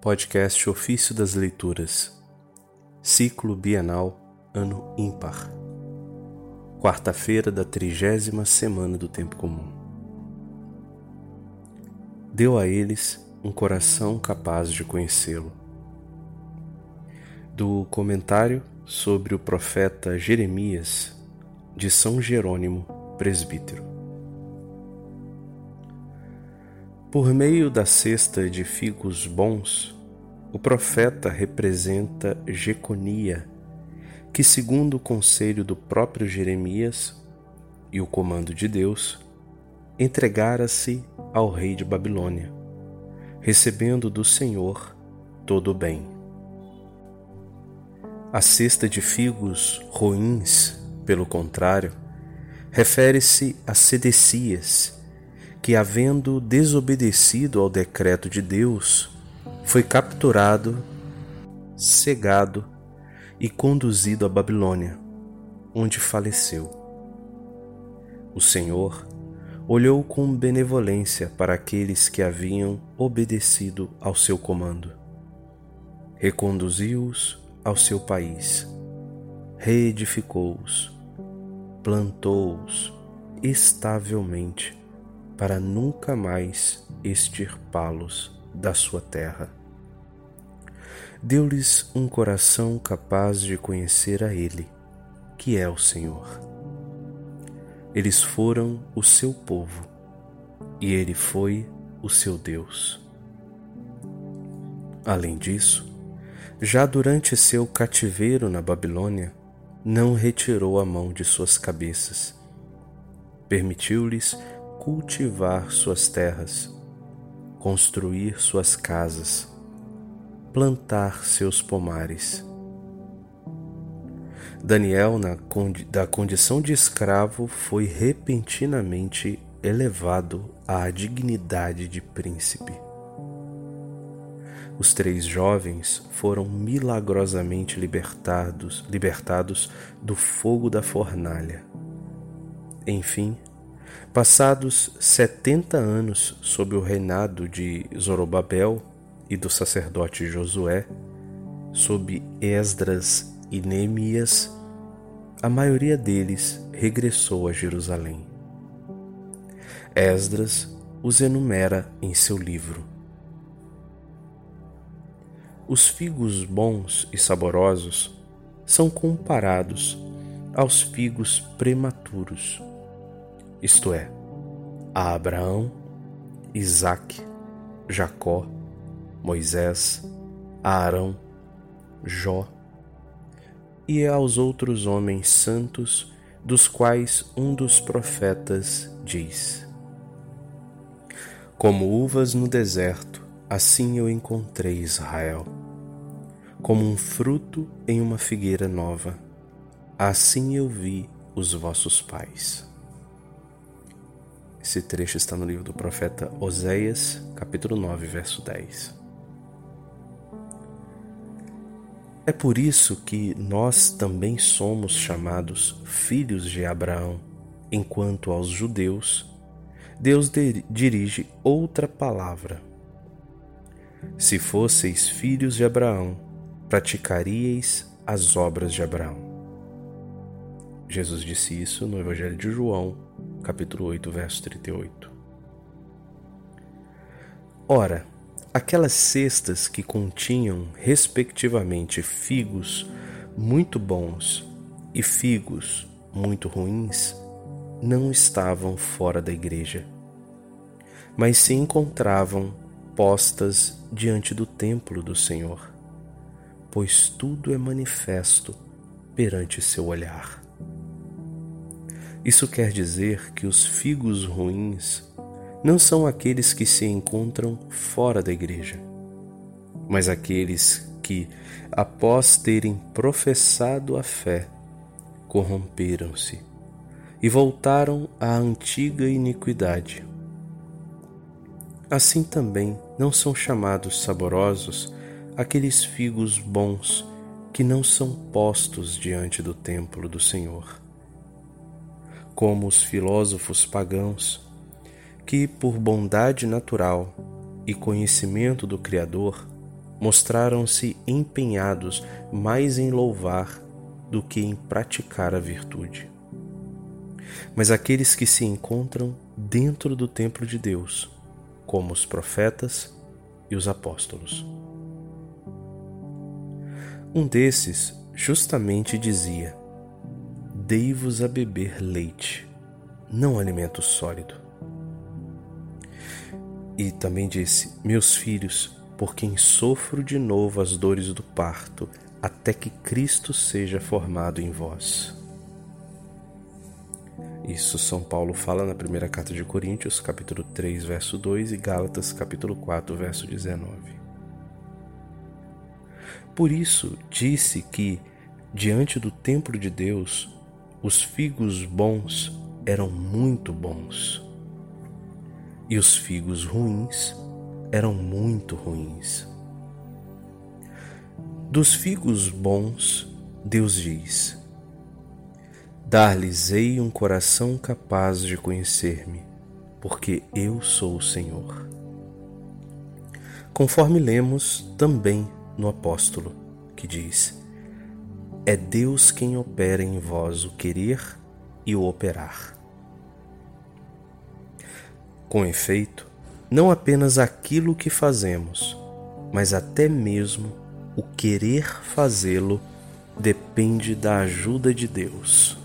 Podcast Ofício das Leituras, Ciclo Bienal, Ano Ímpar, quarta-feira da trigésima semana do Tempo Comum. Deu a eles um coração capaz de conhecê-lo. Do comentário sobre o profeta Jeremias, de São Jerônimo, presbítero. Por meio da cesta de figos bons, o profeta representa Jeconia, que, segundo o conselho do próprio Jeremias e o comando de Deus, entregara-se ao rei de Babilônia, recebendo do Senhor todo o bem. A cesta de figos ruins, pelo contrário, refere-se a Sedecias, que, havendo desobedecido ao decreto de Deus, foi capturado, cegado e conduzido à Babilônia, onde faleceu. O Senhor olhou com benevolência para aqueles que haviam obedecido ao seu comando. Reconduziu-os ao seu país, reedificou-os, plantou-os estavelmente para nunca mais extirpá-los da sua terra. Deu-lhes um coração capaz de conhecer a Ele, que é o Senhor. Eles foram o seu povo, e Ele foi o seu Deus. Além disso, já durante seu cativeiro na Babilônia, não retirou a mão de suas cabeças. Permitiu-lhes cultivar suas terras, construir suas casas, plantar seus pomares. Daniel, na condi da condição de escravo, foi repentinamente elevado à dignidade de príncipe. Os três jovens foram milagrosamente libertados, libertados do fogo da fornalha. Enfim, Passados setenta anos sob o reinado de Zorobabel e do sacerdote Josué, sob Esdras e Neemias, a maioria deles regressou a Jerusalém. Esdras os enumera em seu livro. Os figos bons e saborosos são comparados aos figos prematuros isto é, a Abraão, Isaque, Jacó, Moisés, Arão, Jó e aos outros homens santos, dos quais um dos profetas diz: Como uvas no deserto, assim eu encontrei Israel. Como um fruto em uma figueira nova, assim eu vi os vossos pais. Esse trecho está no livro do profeta Oséias, capítulo 9, verso 10. É por isso que nós também somos chamados filhos de Abraão, enquanto aos judeus Deus dirige outra palavra. Se fosseis filhos de Abraão, praticaríeis as obras de Abraão. Jesus disse isso no Evangelho de João, capítulo 8, verso 38. Ora, aquelas cestas que continham, respectivamente, figos muito bons e figos muito ruins, não estavam fora da igreja, mas se encontravam postas diante do templo do Senhor, pois tudo é manifesto perante seu olhar. Isso quer dizer que os figos ruins não são aqueles que se encontram fora da igreja, mas aqueles que, após terem professado a fé, corromperam-se e voltaram à antiga iniquidade. Assim também não são chamados saborosos aqueles figos bons que não são postos diante do templo do Senhor como os filósofos pagãos, que, por bondade natural e conhecimento do Criador, mostraram-se empenhados mais em louvar do que em praticar a virtude. Mas aqueles que se encontram dentro do templo de Deus, como os profetas e os apóstolos. Um desses justamente dizia: Dei-vos a beber leite, não alimento sólido. E também disse: Meus filhos, por quem sofro de novo as dores do parto, até que Cristo seja formado em vós. Isso São Paulo fala na primeira carta de Coríntios, capítulo 3, verso 2 e Gálatas, capítulo 4, verso 19. Por isso disse que, diante do templo de Deus, os figos bons eram muito bons e os figos ruins eram muito ruins. Dos figos bons, Deus diz: Dar-lhes-ei um coração capaz de conhecer-me, porque eu sou o Senhor. Conforme lemos também no apóstolo, que diz: É Deus quem opera em vós o querer e o operar. Com efeito, não apenas aquilo que fazemos, mas até mesmo o querer fazê-lo depende da ajuda de Deus.